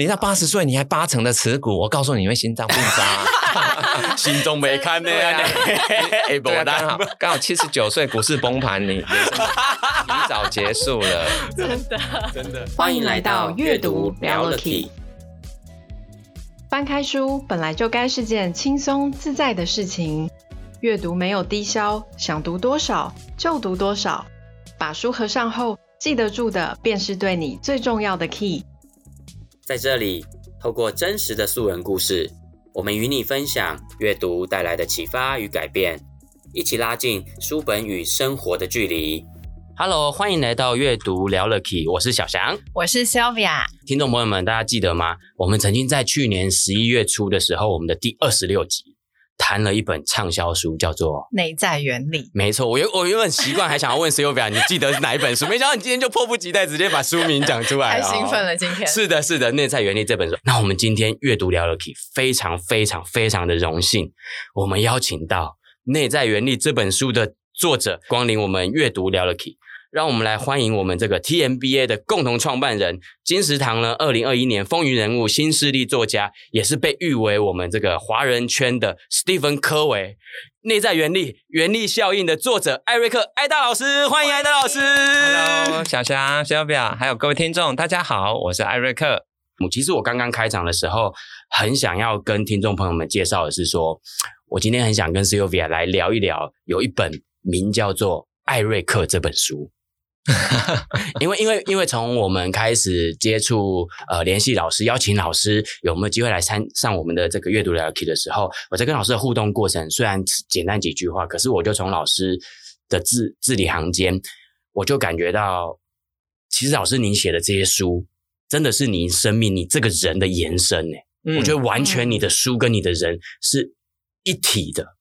你到八十岁你还八成的持股，我告诉你，你会心脏病发，心中没看的呀。刚好刚好七十九岁股市崩盘，你提早结束了，真的真的。欢迎来到阅读聊了 Key。翻开书本来就该是件轻松自在的事情，阅读没有低消，想读多少就读多少。把书合上后，记得住的便是对你最重要的 key。在这里，透过真实的素人故事，我们与你分享阅读带来的启发与改变，一起拉近书本与生活的距离。Hello，欢迎来到阅读聊了 Key，我是小翔，我是 Sylvia。听众朋友们，大家记得吗？我们曾经在去年十一月初的时候，我们的第二十六集。谈了一本畅销书，叫做《内在原理》。没错，我原我原本习惯还想要问 Sylvia，你记得是哪一本书？没想到你今天就迫不及待，直接把书名讲出来了。太兴奋了，今天是的，是的，《内在原理》这本书。那我们今天阅读聊了 Key，非常非常非常的荣幸，我们邀请到《内在原理》这本书的作者光临我们阅读聊了 Key。让我们来欢迎我们这个 TMBA 的共同创办人金石堂呢，二零二一年风云人物、新势力作家，也是被誉为我们这个华人圈的史蒂芬·科维，内在原力、原力效应的作者艾瑞克·艾大老师，欢迎艾大老师。Hello，小翔、小表，还有各位听众，大家好，我是艾瑞克。其实我刚刚开场的时候，很想要跟听众朋友们介绍的是说，我今天很想跟 Sylvia 来聊一聊，有一本名叫做《艾瑞克》这本书。因为因为因为从我们开始接触呃联系老师邀请老师有没有机会来参上我们的这个阅读聊 Key 的时候，我在跟老师的互动过程虽然简单几句话，可是我就从老师的字字里行间，我就感觉到，其实老师您写的这些书真的是您生命你这个人的延伸诶、嗯、我觉得完全你的书跟你的人是一体的。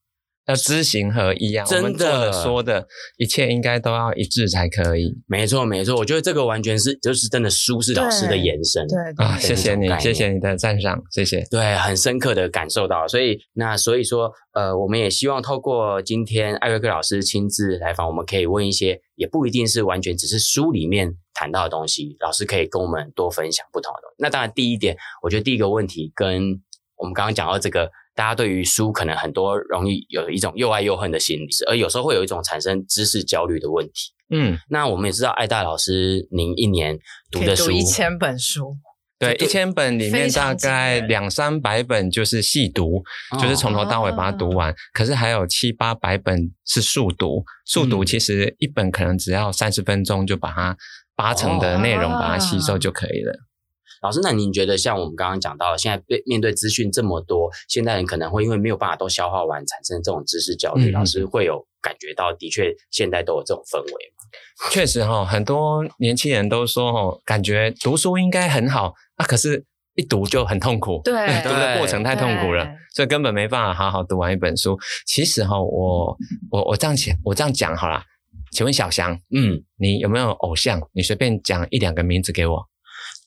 要知行合一啊！真的说的一切应该都要一致才可以。没错，没错，我觉得这个完全是就是真的书是老师的延伸。对，对啊，谢谢你，谢谢你的赞赏，谢谢。对，很深刻的感受到。所以那所以说，呃，我们也希望透过今天艾瑞克老师亲自来访，我们可以问一些，也不一定是完全只是书里面谈到的东西，老师可以跟我们多分享不同的东西。那当然，第一点，我觉得第一个问题跟我们刚刚讲到这个。大家对于书可能很多容易有一种又爱又恨的心理，而有时候会有一种产生知识焦虑的问题。嗯，那我们也知道艾大老师，您一年读的书读一千本书，对，一千本里面大概两三百本就是细读，就是从头到尾把它读完。哦、可是还有七八百本是速读，速读其实一本可能只要三十分钟就把它八成的内容把它吸收就可以了。老师，那您觉得像我们刚刚讲到，现在面面对资讯这么多，现代人可能会因为没有办法都消化完，产生这种知识焦虑。嗯、老师会有感觉到，的确现在都有这种氛围吗？确实哈，很多年轻人都说哦，感觉读书应该很好啊，可是一读就很痛苦，对，读的过程太痛苦了，所以根本没办法好好读完一本书。其实哈，我我我这样讲，我这样讲好了，请问小翔，嗯，你有没有偶像？你随便讲一两个名字给我。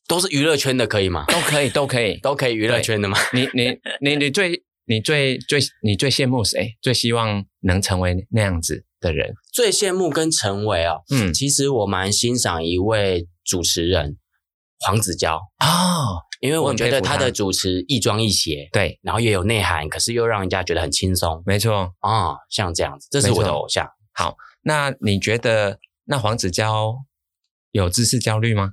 都是娱乐圈的，可以吗？都可以，都可以，都可以娱乐圈的吗？你你你你最你最最你最羡慕谁？最希望能成为那样子的人？最羡慕跟成为啊、哦，嗯，其实我蛮欣赏一位主持人黄子佼哦，因为我觉得他的主持亦庄亦谐，对，然后也有内涵，可是又让人家觉得很轻松，没错啊、哦，像这样子，这是我的偶像。好，那你觉得那黄子佼有知识焦虑吗？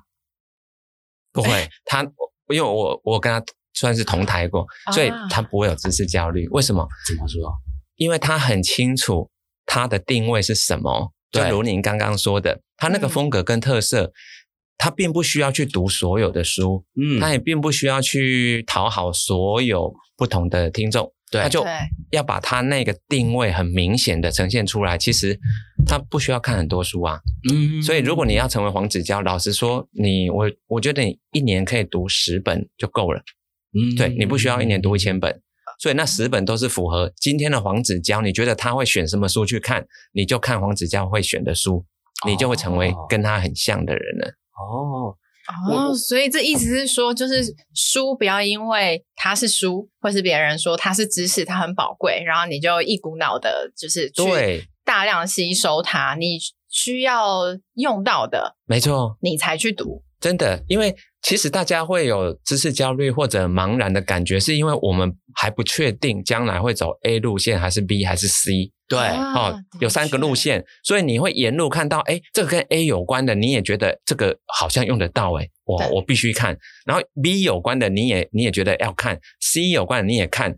不会，他因为我我跟他算是同台过，所以他不会有知识焦虑。为什么？怎么说？因为他很清楚他的定位是什么。就如您刚刚说的，他那个风格跟特色，他并不需要去读所有的书，嗯，他也并不需要去讨好所有不同的听众。对，他就要把他那个定位很明显的呈现出来。其实他不需要看很多书啊。嗯，所以如果你要成为黄子佼，老实说，你我我觉得你一年可以读十本就够了。嗯，对，你不需要一年读一千本。所以那十本都是符合今天的黄子佼。你觉得他会选什么书去看，你就看黄子佼会选的书，你就会成为跟他很像的人了。哦。哦，所以这意思是说，就是书不要因为它是书，或是别人说它是知识，它很宝贵，然后你就一股脑的，就是去大量吸收它。你需要用到的，没错，你才去读。真的，因为其实大家会有知识焦虑或者茫然的感觉，是因为我们还不确定将来会走 A 路线还是 B 还是 C。对，哦，有三个路线，所以你会沿路看到，哎，这个跟 A 有关的，你也觉得这个好像用得到，哎，我我必须看。然后 B 有关的，你也你也觉得要看，C 有关的你也看，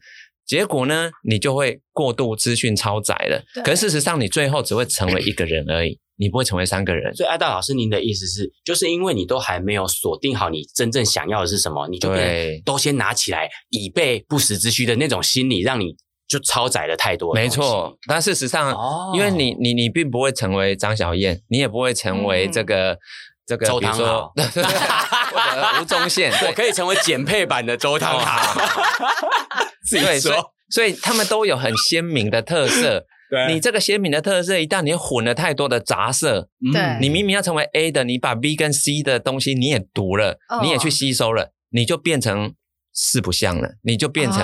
结果呢，你就会过度资讯超载了。可是事实上，你最后只会成为一个人而已。你不会成为三个人，所以艾大老师，您的意思是，就是因为你都还没有锁定好你真正想要的是什么，你就都先拿起来以备不时之需的那种心理，让你就超载了太多。没错，但事实上，哦、因为你你你并不会成为张小燕，你也不会成为这个、嗯、这个，周汤豪，吴宗宪，我可以成为减配版的周汤豪。自己说，所以，所以他们都有很鲜明的特色。对。你这个鲜明的特色，一旦你混了太多的杂色，对，你明明要成为 A 的，你把 B 跟 C 的东西你也读了，你也去吸收了，你就变成四不像了，你就变成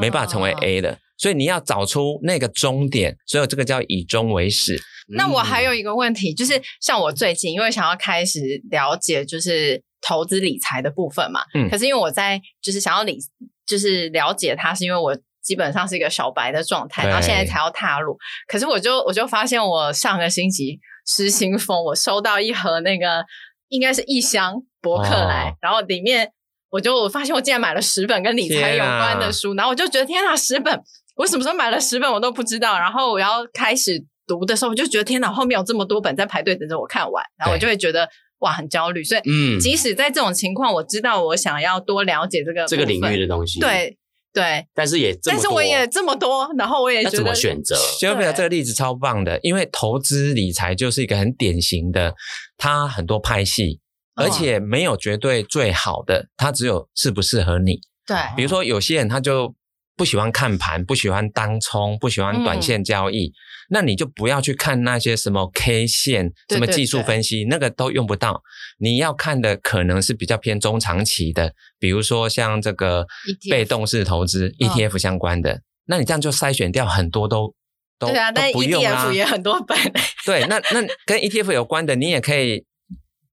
没办法成为 A 了。所以你要找出那个终点，所以这个叫以终为始。那我还有一个问题，就是像我最近因为想要开始了解就是投资理财的部分嘛，嗯，可是因为我在就是想要理就是了解它，是因为我。基本上是一个小白的状态，然后现在才要踏入。可是我就我就发现，我上个星期失心疯，我收到一盒那个应该是一箱博客来，哦、然后里面我就我发现我竟然买了十本跟理财有关的书，啊、然后我就觉得天哪，十本！我什么时候买了十本我都不知道。然后我要开始读的时候，我就觉得天哪，后面有这么多本在排队等着我看完，然后我就会觉得哇很焦虑。所以，嗯，即使在这种情况，我知道我想要多了解这个这个领域的东西，对。对，但是也，但是我也这么多，然后我也觉得怎么选择？谢尔比亚这个例子超棒的，因为投资理财就是一个很典型的，它很多派系，而且没有绝对最好的，它只有适不适合你。对，比如说有些人他就。不喜欢看盘，不喜欢当冲，不喜欢短线交易，嗯、那你就不要去看那些什么 K 线、什么技术分析，对对对，那个都用不到。你要看的可能是比较偏中长期的，比如说像这个被动式投资 ETF、相关的，哦、那你这样就筛选掉很多都都对啊，都不用啊。ETF 也很多本。对，那那跟 ETF 有关的，你也可以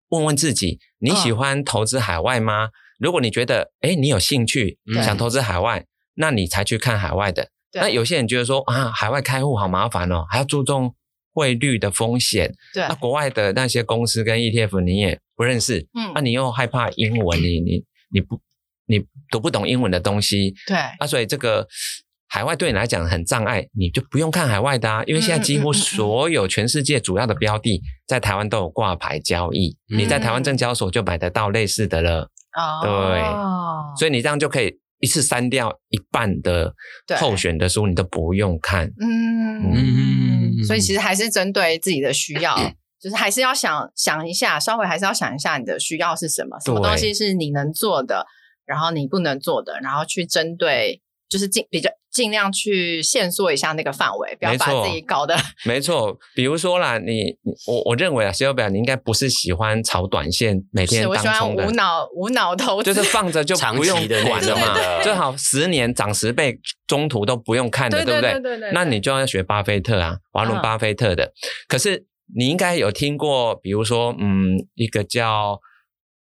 问问自己，你喜欢投资海外吗？哦、如果你觉得，哎，你有兴趣想投资海外。那你才去看海外的。对那有些人觉得说啊，海外开户好麻烦哦，还要注重汇率的风险。对，那国外的那些公司跟 ETF 你也不认识，嗯，那、啊、你又害怕英文，你你你不你读不懂英文的东西，对，啊，所以这个海外对你来讲很障碍，你就不用看海外的啊，因为现在几乎所有全世界主要的标的在台湾都有挂牌交易，嗯、你在台湾证交所就买得到类似的了。哦，对，所以你这样就可以。一次删掉一半的候选的书，你都不用看。嗯嗯，所以其实还是针对自己的需要，就是还是要想想一下，稍微还是要想一下你的需要是什么，什么东西是你能做的，然后你不能做的，然后去针对。就是尽比较尽量去限缩一下那个范围，不要把自己搞得没错。比如说啦，你我我认为啊，谢尔表你应该不是喜欢炒短线，每天当冲的，无脑无脑投资，就是放着就 不用管了嘛。最好十年涨十倍，中途都不用看的，对不对？那你就要学巴菲特啊，华伦巴菲特的。嗯、可是你应该有听过，比如说，嗯，一个叫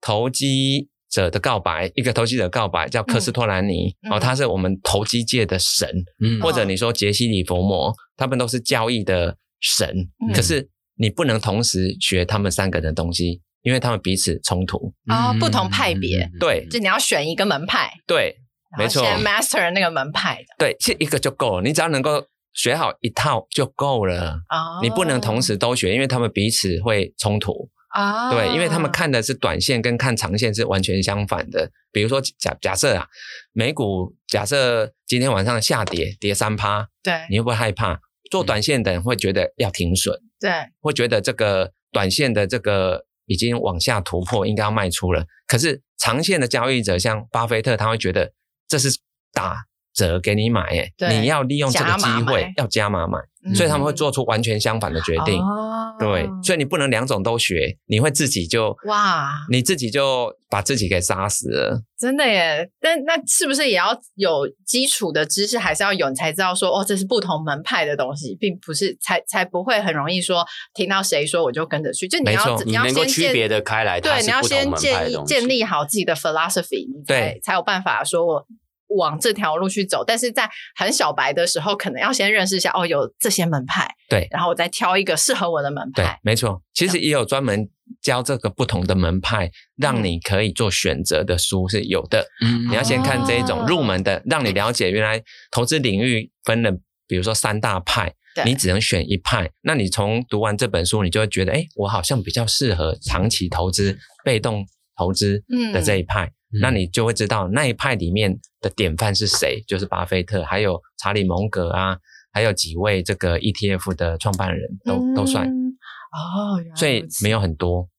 投机。者的告白，一个投机者告白叫科斯托兰尼，嗯、哦，他是我们投机界的神，嗯、或者你说杰西·里佛摩，他们都是交易的神。嗯、可是你不能同时学他们三个的东西，因为他们彼此冲突啊，哦，不同派别。对，就你要选一个门派。对，没错。先 master 那个门派的。对，其实一个就够了，你只要能够学好一套就够了。哦，你不能同时都学，因为他们彼此会冲突。啊，对，因为他们看的是短线，跟看长线是完全相反的。比如说假假设啊，美股假设今天晚上下跌，跌三趴，对，你会不会害怕？做短线的人会觉得要停损，对，会觉得这个短线的这个已经往下突破，应该要卖出了。可是长线的交易者，像巴菲特，他会觉得这是打折给你买，哎，你要利用这个机会要加码买，所以他们会做出完全相反的决定。哦、对，所以你不能两种都学，你会自己就哇，你自己就把自己给杀死了。真的耶！但那是不是也要有基础的知识，还是要有你才知道说哦，这是不同门派的东西，并不是才才不会很容易说听到谁说我就跟着去。就你要你要先区别的开来，对，你要先建立建立好自己的 philosophy，你才对才有办法说我。往这条路去走，但是在很小白的时候，可能要先认识一下哦，有这些门派，对，然后我再挑一个适合我的门派。对，没错，其实也有专门教这个不同的门派，让你可以做选择的书是有的。嗯，你要先看这一种入门的，让你了解原来投资领域分了，比如说三大派，对你只能选一派。那你从读完这本书，你就会觉得，哎，我好像比较适合长期投资、被动投资的这一派。嗯那你就会知道那一派里面的典范是谁，就是巴菲特，还有查理蒙格啊，还有几位这个 ETF 的创办人都、嗯、都算哦，所以没有很多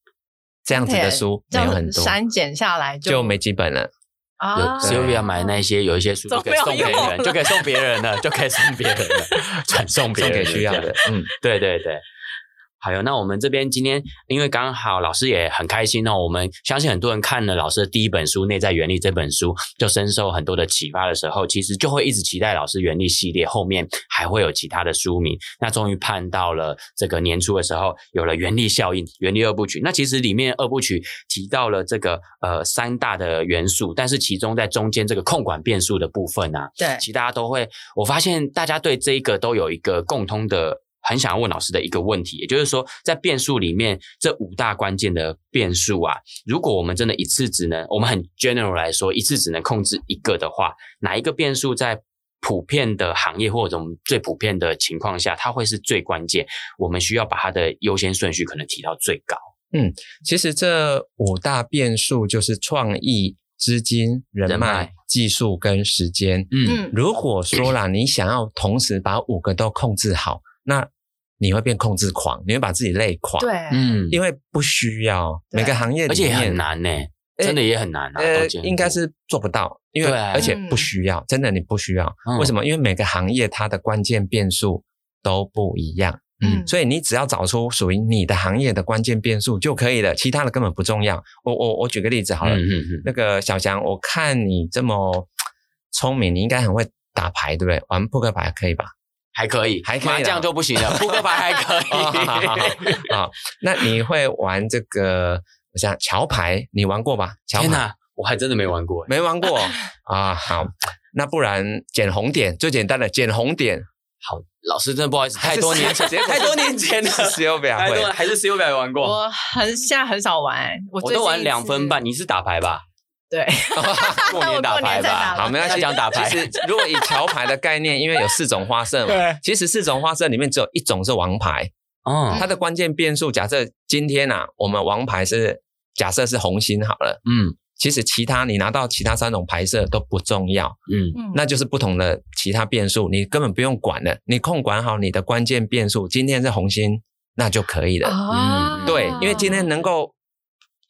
这样子的书，没有很多删减下来就，就没几本了啊。有 Sylvia 买那些有一些书就可以送别人，就可以送别人了，就可以送别人了，转送别人给需要的。嗯，对对对。好哟，那我们这边今天因为刚好老师也很开心哦，我们相信很多人看了老师的第一本书《内在原力》这本书，就深受很多的启发的时候，其实就会一直期待老师原力系列后面还会有其他的书名。那终于盼到了这个年初的时候，有了原力效应、原力二部曲。那其实里面二部曲提到了这个呃三大的元素，但是其中在中间这个控管变数的部分啊，对，其实大家都会，我发现大家对这一个都有一个共通的。很想要问老师的一个问题，也就是说，在变数里面这五大关键的变数啊，如果我们真的一次只能，我们很 general 来说，一次只能控制一个的话，哪一个变数在普遍的行业或者我们最普遍的情况下，它会是最关键？我们需要把它的优先顺序可能提到最高。嗯，其实这五大变数就是创意、资金、人脉、人脉技术跟时间。嗯，如果说啦，你想要同时把五个都控制好，那你会变控制狂，你会把自己累垮。对，嗯，因为不需要每个行业而且很难呢，真的也很难啊。呃，应该是做不到，因为而且不需要，真的你不需要。为什么？因为每个行业它的关键变数都不一样。嗯，所以你只要找出属于你的行业的关键变数就可以了，其他的根本不重要。我我我举个例子好了，嗯那个小翔，我看你这么聪明，你应该很会打牌，对不对？玩扑克牌可以吧？还可以，还可以，麻将就不行了。扑克牌还可以。好，好，好，那你会玩这个？我想桥牌，你玩过吧？桥牌，天哪，我还真的没玩过，没玩过 啊。好，那不然捡红点，最简单的捡红点。好，老师真的不好意思，太多年前，太多年前了。Sylvia 会，还是 Sylvia 玩过？我很现在很少玩，我都玩两分半。你是打牌吧？对，过年打牌吧。好，没关系，讲打牌。其实，如果以桥牌的概念，因为有四种花色嘛，对，其实四种花色里面只有一种是王牌。哦，它的关键变数，假设今天啊，我们王牌是假设是红心好了，嗯，其实其他你拿到其他三种牌色都不重要，嗯，那就是不同的其他变数，你根本不用管了，你控管好你的关键变数，今天是红心，那就可以了。嗯，对，因为今天能够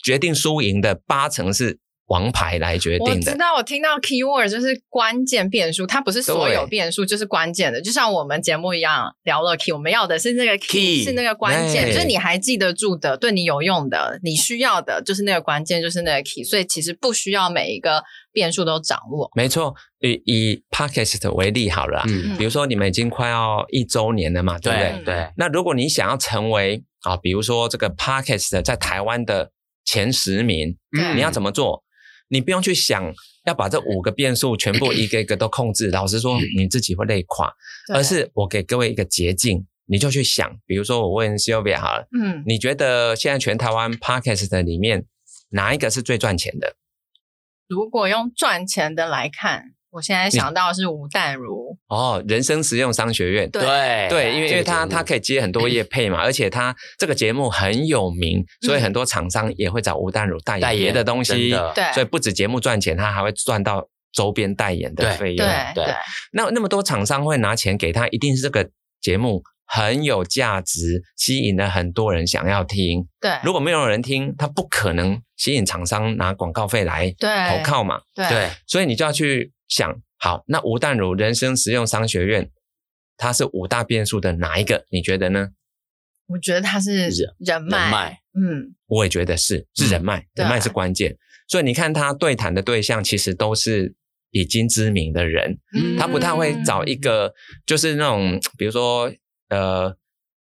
决定输赢的八成是。王牌来决定的。我知道，我听到 keyword 就是关键变数，它不是所有变数，就是关键的。就像我们节目一样，聊了 key，我们要的是那个 key，是那个关键，就是你还记得住的，对你有用的，你需要的，就是那个关键，就是那个 key。所以其实不需要每一个变数都掌握。没错，以以 podcast 为例好了，嗯，比如说你们已经快要一周年了嘛，对不对？对。那如果你想要成为啊，比如说这个 podcast 在台湾的前十名，你要怎么做？你不用去想要把这五个变数全部一个一个都控制，老实说你自己会累垮。而是我给各位一个捷径，你就去想，比如说我问 Sylvia 好了，嗯，你觉得现在全台湾 Podcast 里面哪一个是最赚钱的？如果用赚钱的来看。我现在想到是吴淡如。哦，人生实用商学院，对对，因为因为他他可以接很多业配嘛，而且他这个节目很有名，所以很多厂商也会找吴淡如代言别的东西，对，所以不止节目赚钱，他还会赚到周边代言的费用，对，那那么多厂商会拿钱给他，一定是这个节目很有价值，吸引了很多人想要听，对，如果没有人听，他不可能吸引厂商拿广告费来投靠嘛，对，所以你就要去。想好，那吴淡如人生实用商学院它是五大变数的哪一个？你觉得呢？我觉得它是人人脉，嗯，我也觉得是是人脉，人脉是关键。所以你看他对谈的对象其实都是已经知名的人，他不太会找一个就是那种比如说呃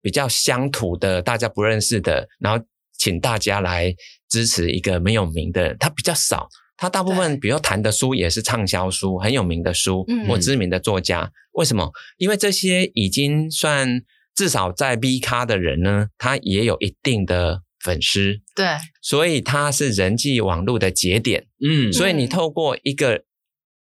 比较乡土的大家不认识的，然后请大家来支持一个没有名的人，他比较少。他大部分比如谈的书也是畅销书，很有名的书或知名的作家。为什么？因为这些已经算。至少在 B 咖的人呢，他也有一定的粉丝，对，所以他是人际网络的节点，嗯，所以你透过一个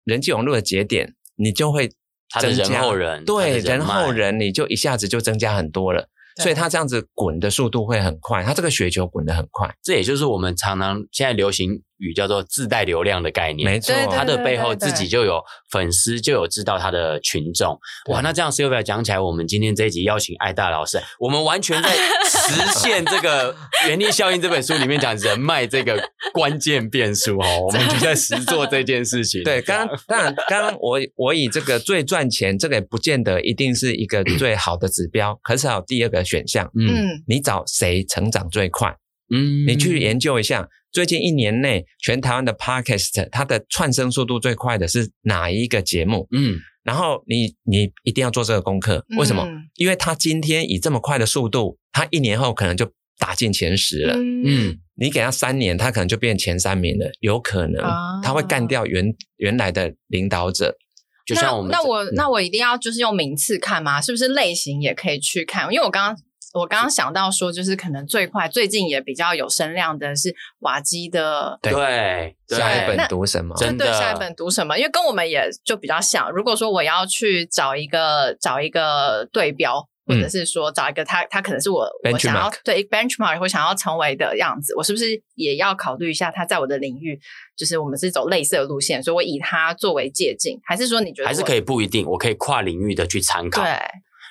人际网络的节点，你就会增加人后人，对，人后人，你就一下子就增加很多了。所以它这样子滚的速度会很快，它这个雪球滚得很快，这也就是我们常常现在流行语叫做自带流量的概念。没错，它的背后自己就有粉丝，就有知道他的群众。哇，那这样 Sylvia 讲起来，我们今天这一集邀请艾大老师，我们完全在实现这个《原力效应》这本书里面讲人脉这个关键变数哦，我们就在实做这件事情。对，刚刚当然，刚刚我我以这个最赚钱，这个也不见得一定是一个 最好的指标，可是还有第二个选项，嗯，你找谁成长最快？嗯，你去研究一下，最近一年内全台湾的 Podcast 它的窜升速度最快的是哪一个节目？嗯，然后你你一定要做这个功课，为什么？嗯，因为他今天以这么快的速度，他一年后可能就打进前十了。嗯，你给他三年，他可能就变前三名了，有可能他会干掉原原来的领导者。就像我们那，那我那我一定要就是用名次看吗？是不是类型也可以去看？因为我刚刚我刚刚想到说，就是可能最快最近也比较有声量的是瓦基的，对，对下一本读什么？真的，下一本读什么？因为跟我们也就比较像。如果说我要去找一个找一个对标。或者是说找一个他，他可能是我我想要对 benchmark 或想要成为的样子，我是不是也要考虑一下他在我的领域，就是我们是走类似的路线，所以我以他作为借镜，还是说你觉得还是可以不一定，我可以跨领域的去参考。对。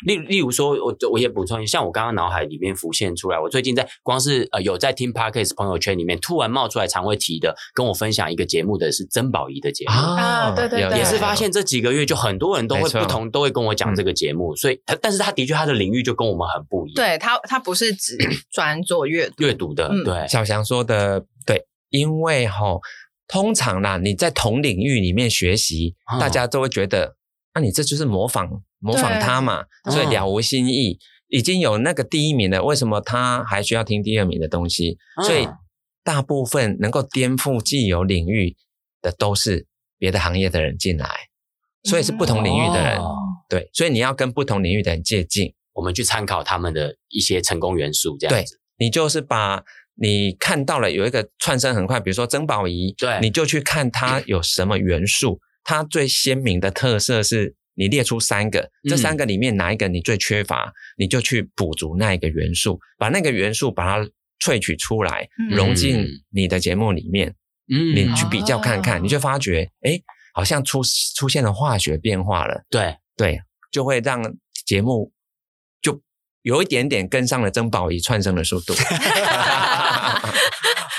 例例如说，我我也补充一下，像我刚刚脑海里面浮现出来，我最近在光是呃有在听 Parkes 朋友圈里面突然冒出来常会提的，跟我分享一个节目的是曾宝仪的节目啊，对对对，也是发现这几个月就很多人都会不同都会跟我讲这个节目，所以他但是他的确他的领域就跟我们很不一样，对他他不是只 专做阅读阅读的，对。小翔说的对，因为哈通常啦你在同领域里面学习，大家都会觉得那你这就是模仿。模仿他嘛，所以了无新意。已经有那个第一名了，为什么他还需要听第二名的东西？所以大部分能够颠覆既有领域的，都是别的行业的人进来，所以是不同领域的人。对，所以你要跟不同领域的人接近，我们去参考他们的一些成功元素，这样子。对，你就是把你看到了有一个窜升很快，比如说曾宝仪，对，你就去看它 有什么元素，他最鲜明的特色是。你列出三个，这三个里面哪一个你最缺乏，嗯、你就去补足那一个元素，把那个元素把它萃取出来，嗯、融进你的节目里面。嗯，你去比较看看，嗯、你就发觉，哎，好像出出现了化学变化了。对对，就会让节目就有一点点跟上了曾宝仪窜升的速度。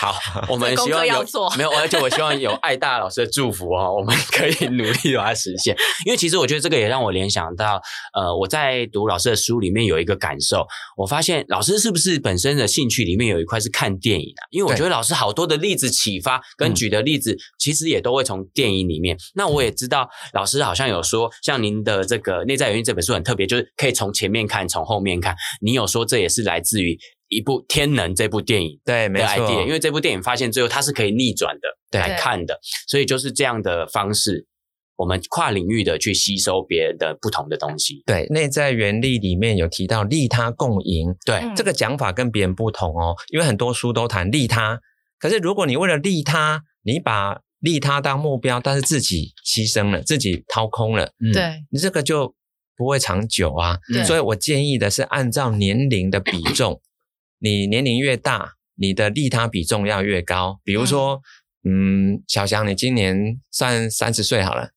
好，我们希望有没有，而且我希望有爱大老师的祝福哦，我们可以努力把它实现。因为其实我觉得这个也让我联想到，呃，我在读老师的书里面有一个感受，我发现老师是不是本身的兴趣里面有一块是看电影啊？因为我觉得老师好多的例子启发跟举的例子，其实也都会从电影里面。嗯、那我也知道老师好像有说，像您的这个内在原因这本书很特别，就是可以从前面看，从后面看。你有说这也是来自于。一部《天能》这部电影，对，没错，因为这部电影发现最后它是可以逆转的对来看的，所以就是这样的方式，我们跨领域的去吸收别人的不同的东西。对，内在原理里面有提到利他共赢，对，这个讲法跟别人不同哦，因为很多书都谈利他，可是如果你为了利他，你把利他当目标，但是自己牺牲了，自己掏空了，对、嗯，你这个就不会长久啊。对所以我建议的是按照年龄的比重。你年龄越大，你的利他比重要越高。比如说，嗯，嗯，小翔，你今年算三十岁好了。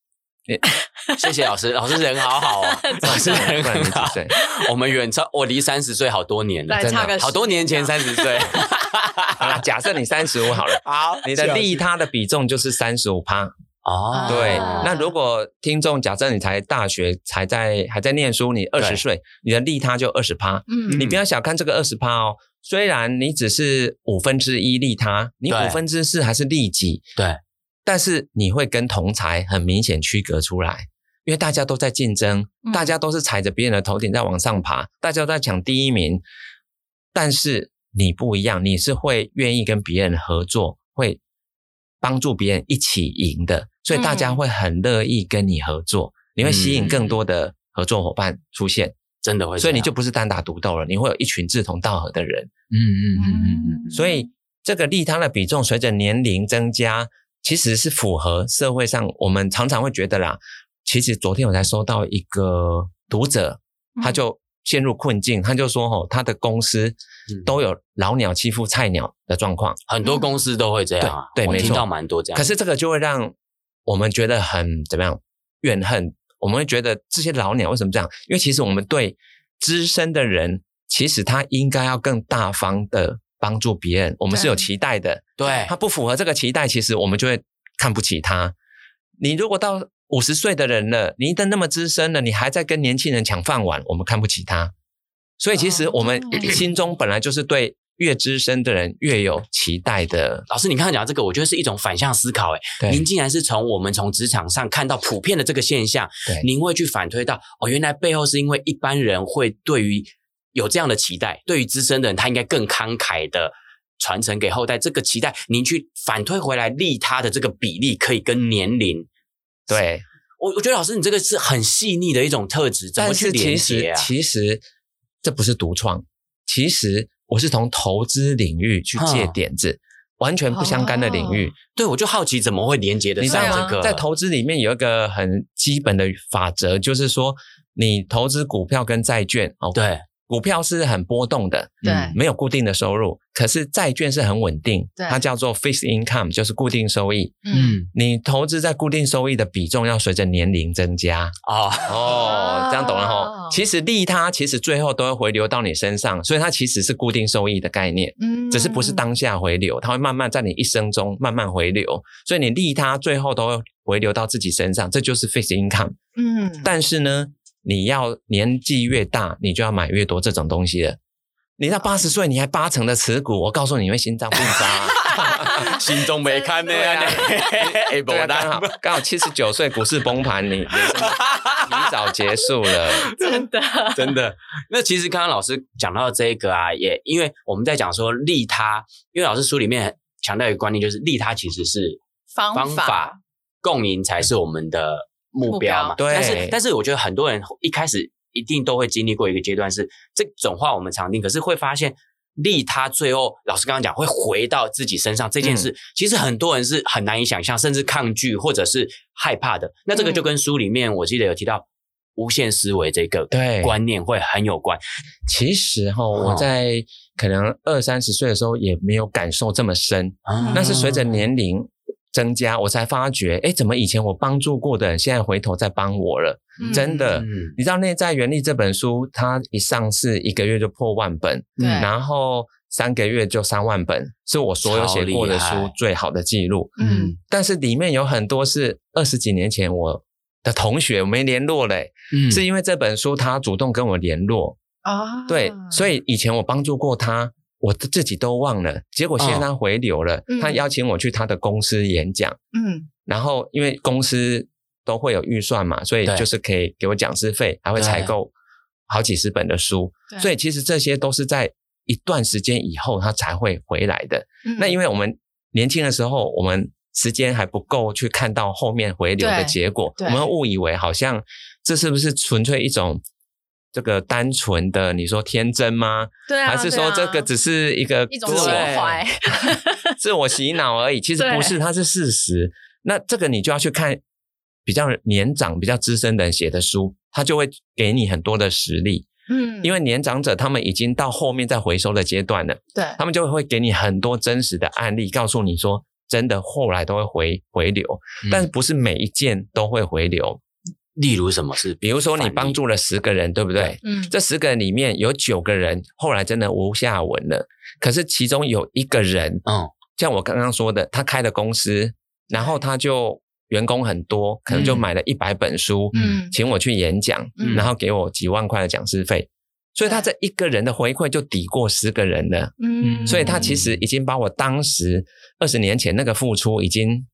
谢谢老师，老师人好好哦，老师人很好。我们远超，我离三十岁好多年了，真的，好多年前三十岁。好了，假设你三十五好了，好，你的利他的比重就是三十五趴。哦，对。那如果听众假设你才大学，才在还在念书，你二十岁，你的利他就二十趴。嗯，你不要小看这个二十趴哦。虽然你只是五分之一利他，你五分之四还是利己。对。但是你会跟同财很明显区隔出来，因为大家都在竞争，大家都是踩着别人的头顶在往上爬，大家都在抢第一名。但是你不一样，你是会愿意跟别人合作，会帮助别人一起赢的，所以大家会很乐意跟你合作，你会吸引更多的合作伙伴出现，真的会。所以你就不是单打独斗了，你会有一群志同道合的人。嗯嗯嗯嗯嗯。所以这个利他的比重随着年龄增加。其实是符合社会上，我们常常会觉得啦。其实昨天我才收到一个读者，他就陷入困境，他就说：“吼，他的公司都有老鸟欺负菜鸟的状况，很多公司都会这样啊。”对，没错，听到蛮多这样。可是这个就会让我们觉得很怎么样怨恨？我们会觉得这些老鸟为什么这样？因为其实我们对资深的人，其实他应该要更大方的。帮助别人，我们是有期待的。对，他不符合这个期待，其实我们就会看不起他。你如果到五十岁的人了，你都那么资深了，你还在跟年轻人抢饭碗，我们看不起他。所以其实我们心中本来就是对越资深的人越有期待的。老师，你刚才讲的这个，我觉得是一种反向思考。诶，您竟然是从我们从职场上看到普遍的这个现象，您会去反推到哦，原来背后是因为一般人会对于。有这样的期待，对于资深的人，他应该更慷慨的传承给后代。这个期待，您去反推回来，利他的这个比例可以跟年龄。对，我我觉得老师，你这个是很细腻的一种特质，怎么去连接啊？其实，其实这不是独创，其实我是从投资领域去借点子，嗯、完全不相干的领域。对，我就好奇怎么会连接的上这个？在投资里面有一个很基本的法则，就是说，你投资股票跟债券，哦，对。股票是很波动的，对，没有固定的收入。可是债券是很稳定，对，它叫做 fixed income，就是固定收益。嗯，你投资在固定收益的比重要随着年龄增加。哦哦，这样懂了哈。其实利他其实最后都会回流到你身上，所以它其实是固定收益的概念。嗯，只是不是当下回流，它会慢慢在你一生中慢慢回流。所以你利他最后都会回流到自己身上，这就是 fixed income。嗯，但是呢，你要年纪越大，你就要买越多这种东西了。你到八十岁，你还八成的持股，我告诉你，你会心脏病发，心中没看呢。哎，刚好刚好七十九岁，股市崩盘，你提早结束了，真的真的。那其实刚刚老师讲到这个啊，也因为我们在讲说利他，因为老师书里面强调一个观念，就是利他其实是方法，方法共赢才是我们的。目标嘛，对。但是，但是我觉得很多人一开始一定都会经历过一个阶段，是这种话我们常听，可是会发现利他最后，老师刚刚讲会回到自己身上这件事，嗯、其实很多人是很难以想象，甚至抗拒或者是害怕的。那这个就跟书里面我记得有提到无限思维这个观念会很有关。其实哈，我在可能二三十岁的时候也没有感受这么深，嗯、那是随着年龄。增加，我才发觉，哎，怎么以前我帮助过的人，现在回头再帮我了？嗯、真的，嗯、你知道《内在原力》这本书，它一上市一个月就破万本，对，然后三个月就三万本，是我所有写过的书最好的记录。嗯，但是里面有很多是二十几年前我的同学我没联络嘞，嗯，是因为这本书他主动跟我联络。啊，对，所以以前我帮助过他。我自己都忘了，结果现在他回流了，他邀请我去他的公司演讲，嗯，然后因为公司都会有预算嘛，所以就是可以给我讲师费，还会采购好几十本的书，所以其实这些都是在一段时间以后他才会回来的。嗯、那因为我们年轻的时候，我们时间还不够去看到后面回流的结果，我们误以为好像这是不是纯粹一种。这个单纯的，你说天真吗？对啊，还是说这个只是一个一种情怀，自我洗脑而已？其实不是，它是事实。那这个你就要去看比较年长、比较资深的人写的书，他就会给你很多的实例。嗯，因为年长者他们已经到后面在回收的阶段了，对，他们就会给你很多真实的案例，告诉你说真的后来都会回回流，但是不是每一件都会回流。例如什么事？比如说你帮助了十个人，对不对？嗯，这十个人里面有九个人后来真的无下文了。可是其中有一个人，嗯，像我刚刚说的，他开了公司，然后他就员工很多，可能就买了一百本书，嗯，请我去演讲，嗯，然后给我几万块的讲师费，所以他这一个人的回馈就抵过十个人了，嗯，所以他其实已经把我当时二十年前那个付出已经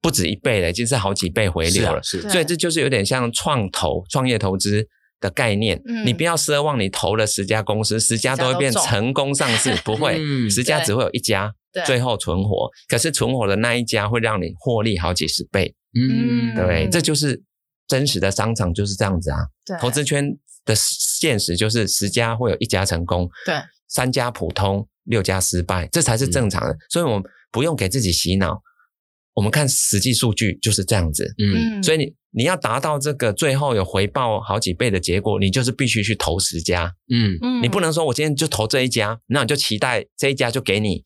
不止一倍了，已经是好几倍回流了，是，所以这就是有点像创投、创业投资。的概念，嗯、你不要奢望你投了十家公司，十家都会变成功上市，不会，嗯、十家只会有一家最后存活。可是存活的那一家会让你获利好几十倍，嗯，对，这就是真实的商场就是这样子啊。对，投资圈的现实就是十家会有一家成功，对，三家普通，六家失败，这才是正常的。嗯、所以我们不用给自己洗脑，我们看实际数据就是这样子，嗯，所以你。你要达到这个最后有回报好几倍的结果，你就是必须去投十家，嗯嗯，你不能说我今天就投这一家，那你就期待这一家就给你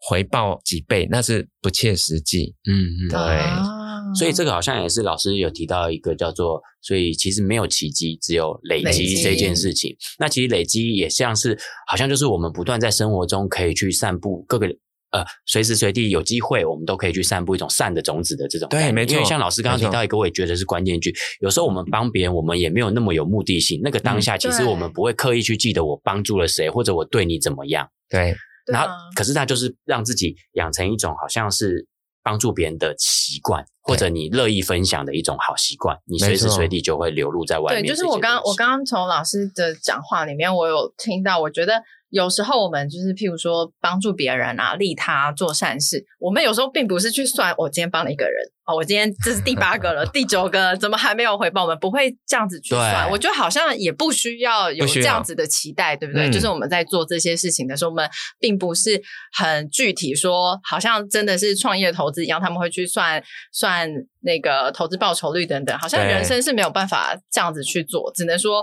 回报几倍，那是不切实际，嗯嗯，对。啊、所以这个好像也是老师有提到一个叫做，所以其实没有奇迹，只有累积这件事情。那其实累积也像是，好像就是我们不断在生活中可以去散布各个。呃，随时随地有机会，我们都可以去散布一种善的种子的这种。对，没错。因为像老师刚刚提到一个，我也觉得是关键句。有时候我们帮别人，我们也没有那么有目的性。那个当下，其实我们不会刻意去记得我帮助了谁，或者我对你怎么样。对。然后，可是他就是让自己养成一种好像是帮助别人的习惯，或者你乐意分享的一种好习惯。你随时随地就会流露在外面。对，就是我刚我刚刚从老师的讲话里面，我有听到，我觉得。有时候我们就是譬如说帮助别人啊，利他做善事。我们有时候并不是去算我今天帮了一个人哦，我今天这是第八个了，第九个怎么还没有回报？我们不会这样子去算。我觉得好像也不需要有这样子的期待，对不对？嗯、就是我们在做这些事情的时候，我们并不是很具体说，好像真的是创业投资一样，他们会去算算那个投资报酬率等等。好像人生是没有办法这样子去做，只能说。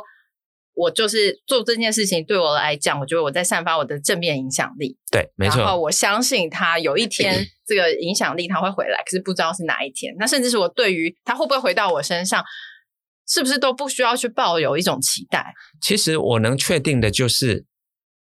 我就是做这件事情，对我来讲，我觉得我在散发我的正面影响力。对，没错。然后我相信他有一天这个影响力他会回来，可是不知道是哪一天。那甚至是我对于他会不会回到我身上，是不是都不需要去抱有一种期待？其实我能确定的就是，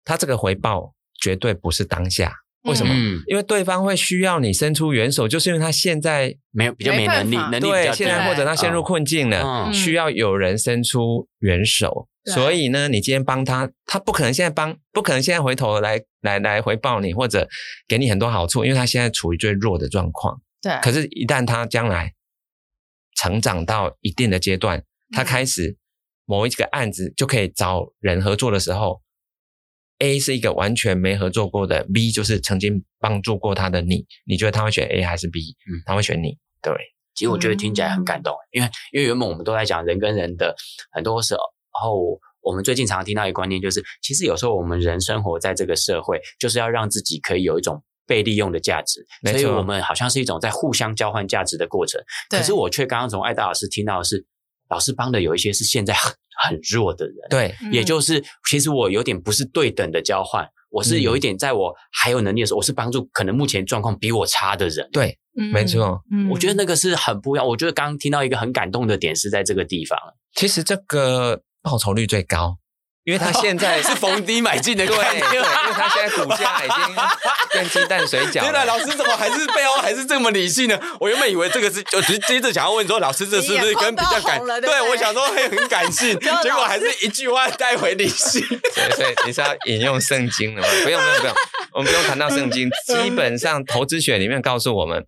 他这个回报绝对不是当下。为什么？嗯、因为对方会需要你伸出援手，就是因为他现在没有比较没能力，能力对，现在或者他陷入困境了，哦、需要有人伸出援手。嗯、所以呢，你今天帮他，他不可能现在帮，不可能现在回头来来来回报你，或者给你很多好处，因为他现在处于最弱的状况。对。可是，一旦他将来成长到一定的阶段，他开始某一个案子就可以找人合作的时候。A 是一个完全没合作过的，B 就是曾经帮助过他的你，你觉得他会选 A 还是 B？嗯，他会选你。对，其实我觉得听起来很感动，因为因为原本我们都在讲人跟人的很多时候，我们最近常常听到一个观念，就是其实有时候我们人生活在这个社会，就是要让自己可以有一种被利用的价值，没错。所以我们好像是一种在互相交换价值的过程。对。可是我却刚刚从艾达老师听到的是，老师帮的有一些是现在很。很弱的人，对，也就是其实我有点不是对等的交换，我是有一点在我还有能力的时候，我是帮助可能目前状况比我差的人，对，没错，我觉得那个是很不一样。我觉得刚刚听到一个很感动的点是在这个地方，其实这个报酬率最高。因为他现在 是逢低买进的，对，因为他现在股价已经跟鸡蛋水饺。天哪，老师怎么还是背后还是这么理性呢？我原本以为这个是，就接着想要问说，老师这是不是跟比较感？对，我想说会很感性，结果还是一句话带回理性。对，所以你是要引用圣经了吗？不用，不用，不用，我们不用谈到圣经。基本上，投资学里面告诉我们，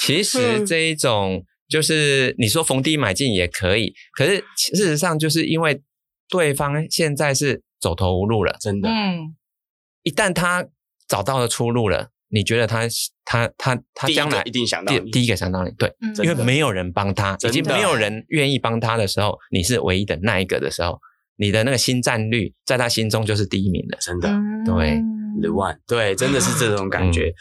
其实这一种就是你说逢低买进也可以，可是事实上就是因为。对方现在是走投无路了，真的。嗯，一旦他找到了出路了，你觉得他他他他将来一定想到你，第一个想到你，对，嗯、因为没有人帮他，已经没有人愿意帮他的时候，你是唯一的那一个的时候，你的那个新战率在他心中就是第一名了，真的。对，The One，对，真的是这种感觉。嗯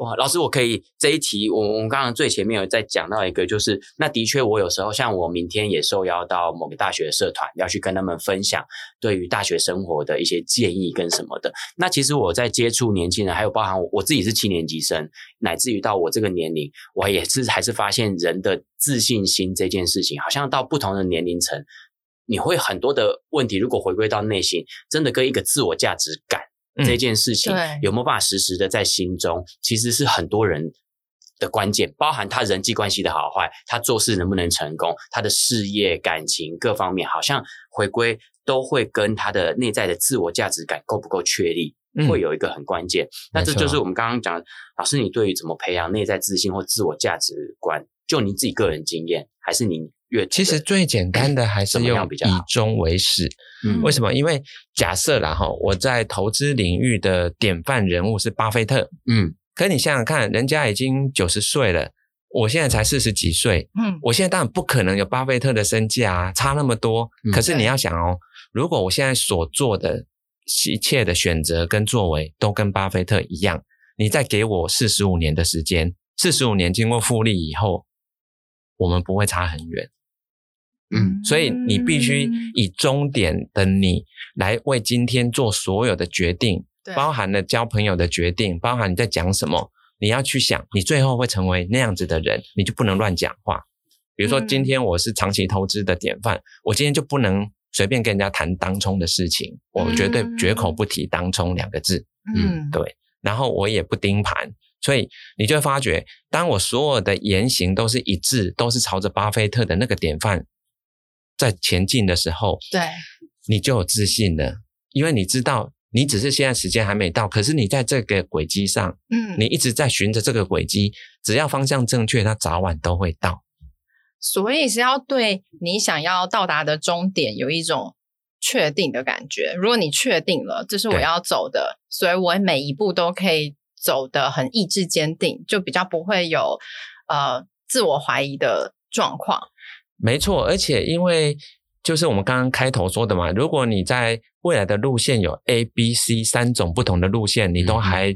哇，老师，我可以这一题，我我刚刚最前面有在讲到一个，就是那的确，我有时候像我明天也受邀到某个大学的社团，要去跟他们分享对于大学生活的一些建议跟什么的。那其实我在接触年轻人，还有包含我，我自己是七年级生，乃至于到我这个年龄，我也是还是发现人的自信心这件事情，好像到不同的年龄层，你会很多的问题，如果回归到内心，真的跟一个自我价值感。这件事情有没有办法实时的在心中？其实是很多人的关键，包含他人际关系的好坏，他做事能不能成功，他的事业、感情各方面，好像回归都会跟他的内在的自我价值感够不够确立，嗯、会有一个很关键。那这就是我们刚刚讲的，老师，你对于怎么培养内在自信或自我价值观，就你自己个人经验，还是你越其实最简单的还是用以终为始。嗯，为什么？因为假设啦哈，我在投资领域的典范人物是巴菲特，嗯。可你想想看，人家已经九十岁了，我现在才四十几岁，嗯，我现在当然不可能有巴菲特的身价啊，差那么多。嗯、可是你要想哦，如果我现在所做的一切的选择跟作为都跟巴菲特一样，你再给我四十五年的时间，四十五年经过复利以后，我们不会差很远。嗯，所以你必须以终点的你来为今天做所有的决定。包含了交朋友的决定，包含你在讲什么，你要去想，你最后会成为那样子的人，你就不能乱讲话。比如说，今天我是长期投资的典范，嗯、我今天就不能随便跟人家谈当冲的事情，我绝对绝口不提当冲两个字。嗯，对。然后我也不盯盘，所以你就会发觉，当我所有的言行都是一致，都是朝着巴菲特的那个典范在前进的时候，对，你就有自信了，因为你知道。你只是现在时间还没到，可是你在这个轨迹上，嗯，你一直在循着这个轨迹，只要方向正确，它早晚都会到。所以是要对你想要到达的终点有一种确定的感觉。如果你确定了，这是我要走的，所以我每一步都可以走得很意志坚定，就比较不会有呃自我怀疑的状况。没错，而且因为。就是我们刚刚开头说的嘛，如果你在未来的路线有 A、B、C 三种不同的路线，你都还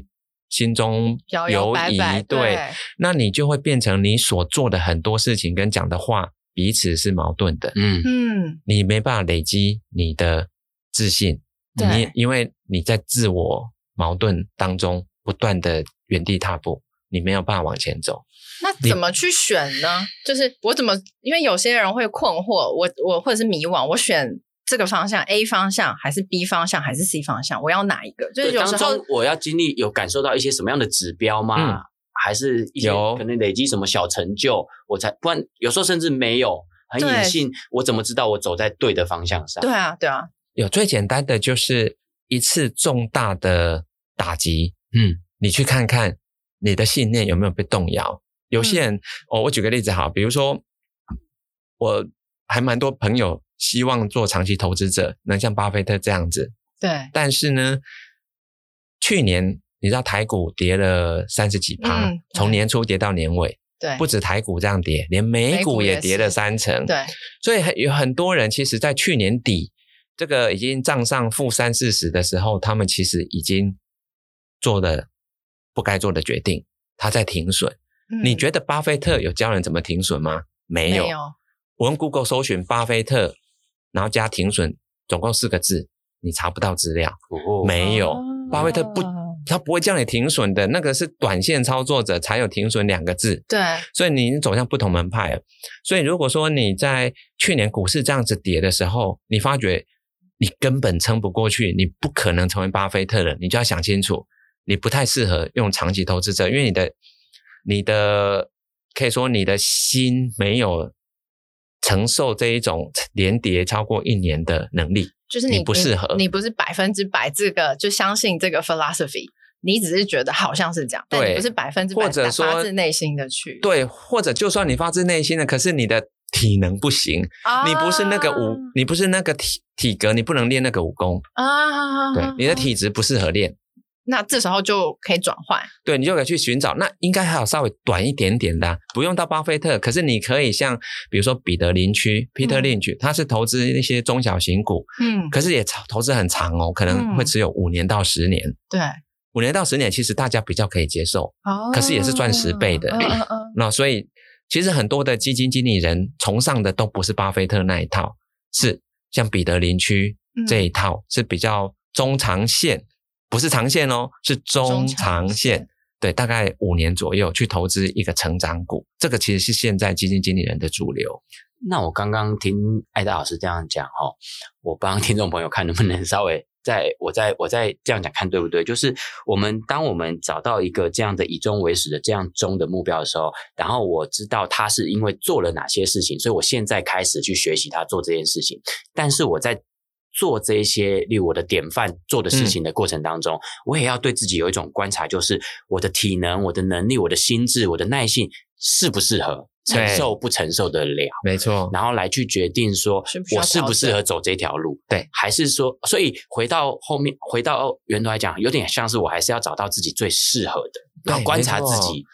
心中犹疑，对，那你就会变成你所做的很多事情跟讲的话彼此是矛盾的。嗯嗯，你没办法累积你的自信，你因为你在自我矛盾当中不断的原地踏步，你没有办法往前走。那怎么去选呢？就是我怎么，因为有些人会困惑，我我或者是迷惘，我选这个方向 A 方向还是 B 方向还是 C 方向，我要哪一个？就是有时候我要经历有感受到一些什么样的指标吗？嗯、还是一些可能累积什么小成就，我才不然有时候甚至没有很隐性，我怎么知道我走在对的方向上？对啊，对啊，有最简单的就是一次重大的打击，嗯，你去看看你的信念有没有被动摇。有些人，哦，我举个例子哈，比如说，我还蛮多朋友希望做长期投资者，能像巴菲特这样子。对。但是呢，去年你知道台股跌了三十几趴，嗯、从年初跌到年尾。对。不止台股这样跌，连美股也跌了三成。对。所以有很多人，其实在去年底，这个已经账上负三四十的时候，他们其实已经做了不该做的决定，他在停损。你觉得巴菲特有教人怎么停损吗？没有。没有。我用 Google 搜寻巴菲特，然后加停损，总共四个字，你查不到资料。哦、没有，巴菲特不，他不会叫你停损的。那个是短线操作者才有停损两个字。对。所以你走向不同门派了。所以如果说你在去年股市这样子跌的时候，你发觉你根本撑不过去，你不可能成为巴菲特了，你就要想清楚，你不太适合用长期投资者，因为你的。你的可以说你的心没有承受这一种连跌超过一年的能力，就是你，你不适合，你，你不是百分之百这个就相信这个 philosophy，你只是觉得好像是这样，对但你不是百分之百或者说发自内心的去对，或者就算你发自内心的，可是你的体能不行，啊、你不是那个武，你不是那个体体格，你不能练那个武功啊，对，你的体质不适合练。那这时候就可以转换，对，你就可以去寻找。那应该还有稍微短一点点的，不用到巴菲特。可是你可以像比如说彼得林区 Peter Lynch，他是投资那些中小型股，嗯，可是也投资很长哦，可能会持有五年到十年。对，五年到十年其实大家比较可以接受，哦，可是也是赚十倍的。那所以其实很多的基金经理人崇尚的都不是巴菲特那一套，是像彼得林区这一套是比较中长线。不是长线哦，是中长线，对，大概五年左右去投资一个成长股，这个其实是现在基金经理人的主流。那我刚刚听艾达老师这样讲哦，我帮听众朋友看能不能稍微 在我在我在这样讲看对不对？就是我们当我们找到一个这样的以终为始的这样终的目标的时候，然后我知道他是因为做了哪些事情，所以我现在开始去学习他做这件事情。但是我在做这些例如我的典范做的事情的过程当中，嗯、我也要对自己有一种观察，就是我的体能、我的能力、我的心智、我的耐性适不适合。承受不承受得了，没错，然后来去决定说，我适不适合走这条路，对，还是说，所以回到后面，回到源头来讲，有点像是我还是要找到自己最适合的，要观察自己，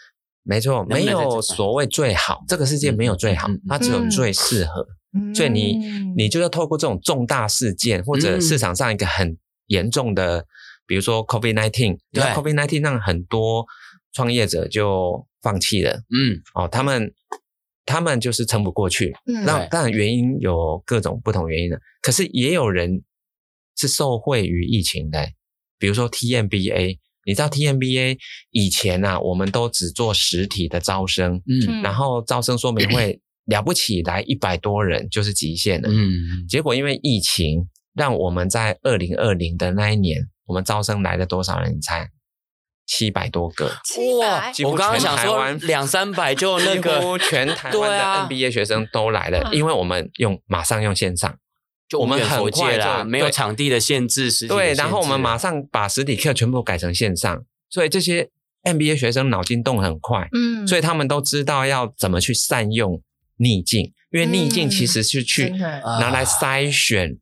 没错，没有所谓最好，这个世界没有最好，它只有最适合，所以你你就要透过这种重大事件或者市场上一个很严重的，比如说 COVID-19，对，COVID-19 让很多创业者就放弃了，嗯，哦，他们。他们就是撑不过去，那当然原因有各种不同原因的，可是也有人是受惠于疫情的，比如说 TMBA，你知道 TMBA 以前啊，我们都只做实体的招生，嗯，然后招生说明会 了不起来一百多人就是极限了，嗯，结果因为疫情，让我们在二零二零的那一年，我们招生来了多少人？你猜？七百多个哇！我刚刚想说两三百就那个，几乎全台湾的 NBA 学生都来了，因为我们用马上用线上，就我们很快啦，没有场地的限制，实对，然后我们马上把实体课全部改成线上，所以这些 MBA 学生脑筋动很快，嗯，所以他们都知道要怎么去善用逆境，因为逆境其实是去拿来筛选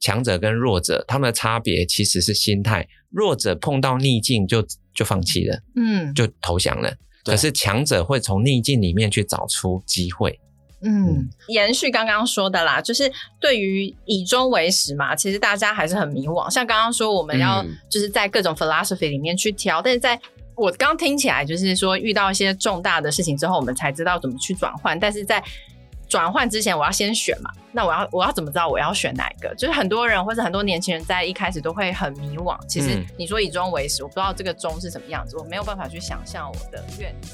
强者跟弱者，他们的差别其实是心态，弱者碰到逆境就。就放弃了，嗯，就投降了。可是强者会从逆境里面去找出机会。嗯，嗯延续刚刚说的啦，就是对于以终为始嘛，其实大家还是很迷惘。像刚刚说，我们要就是在各种 philosophy 里面去挑，嗯、但是在我刚听起来，就是说遇到一些重大的事情之后，我们才知道怎么去转换。但是在转换之前，我要先选嘛。那我要我要怎么知道我要选哪一个？就是很多人或者很多年轻人在一开始都会很迷惘。其实你说以终为始，我不知道这个终是什么样子，我没有办法去想象我的愿景。